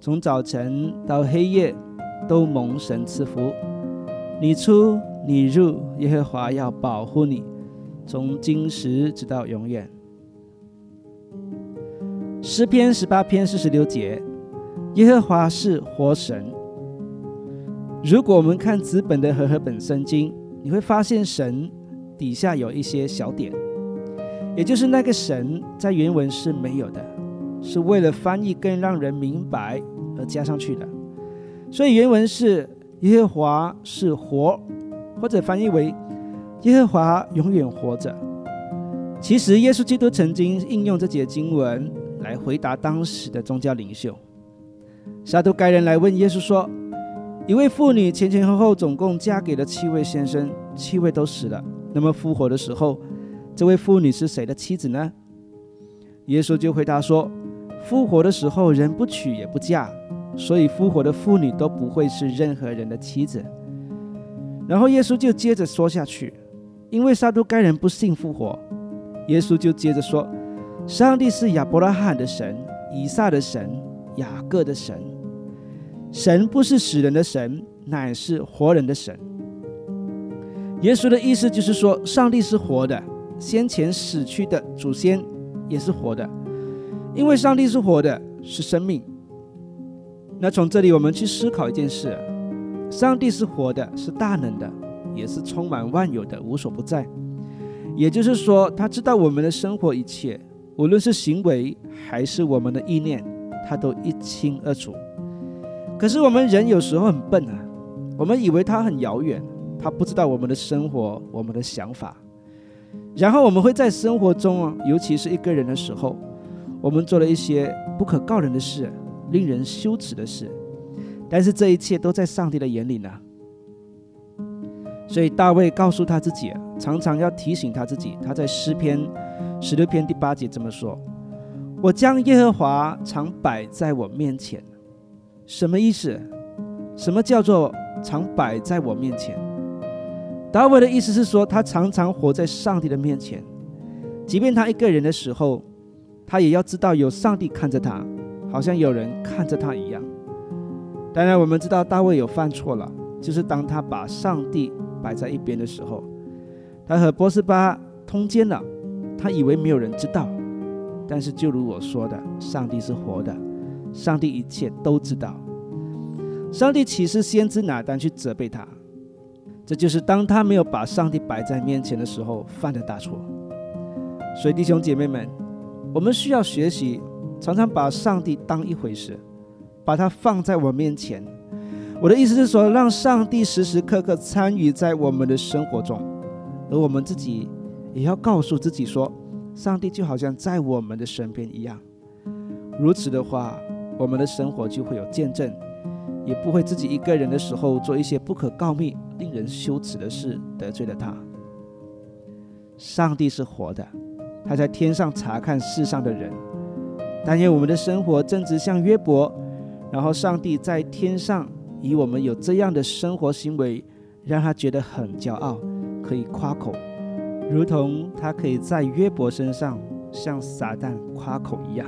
从早晨到黑夜，都蒙神赐福。你出你入，耶和华要保护你，从今时直到永远。诗篇十八篇四十六节，耶和华是活神。如果我们看纸本的和合本圣经，你会发现神底下有一些小点，也就是那个神在原文是没有的。是为了翻译更让人明白而加上去的，所以原文是耶和华是活，或者翻译为耶和华永远活着。其实耶稣基督曾经应用这节经文来回答当时的宗教领袖。撒都该人来问耶稣说：“一位妇女前前后后总共嫁给了七位先生，七位都死了。那么复活的时候，这位妇女是谁的妻子呢？”耶稣就回答说。复活的时候，人不娶也不嫁，所以复活的妇女都不会是任何人的妻子。然后耶稣就接着说下去，因为撒都该人不信复活，耶稣就接着说：上帝是亚伯拉罕的神，以撒的神，雅各的神。神不是死人的神，乃是活人的神。耶稣的意思就是说，上帝是活的，先前死去的祖先也是活的。因为上帝是活的，是生命。那从这里我们去思考一件事：上帝是活的，是大能的，也是充满万有的，无所不在。也就是说，他知道我们的生活一切，无论是行为还是我们的意念，他都一清二楚。可是我们人有时候很笨啊，我们以为他很遥远，他不知道我们的生活、我们的想法。然后我们会在生活中啊，尤其是一个人的时候。我们做了一些不可告人的事，令人羞耻的事，但是这一切都在上帝的眼里呢。所以大卫告诉他自己，常常要提醒他自己。他在诗篇十六篇第八节这么说：“我将耶和华常摆在我面前。”什么意思？什么叫做常摆在我面前？大卫的意思是说，他常常活在上帝的面前，即便他一个人的时候。他也要知道有上帝看着他，好像有人看着他一样。当然，我们知道大卫有犯错了，就是当他把上帝摆在一边的时候，他和波斯巴通奸了。他以为没有人知道，但是就如我说的，上帝是活的，上帝一切都知道。上帝岂是先知哪单去责备他？这就是当他没有把上帝摆在面前的时候犯的大错。所以，弟兄姐妹们。我们需要学习，常常把上帝当一回事，把它放在我面前。我的意思是说，让上帝时时刻刻参与在我们的生活中，而我们自己也要告诉自己说，上帝就好像在我们的身边一样。如此的话，我们的生活就会有见证，也不会自己一个人的时候做一些不可告密、令人羞耻的事，得罪了他。上帝是活的。他在天上查看世上的人，但愿我们的生活正直像约伯，然后上帝在天上以我们有这样的生活行为，让他觉得很骄傲，可以夸口，如同他可以在约伯身上像撒旦夸口一样。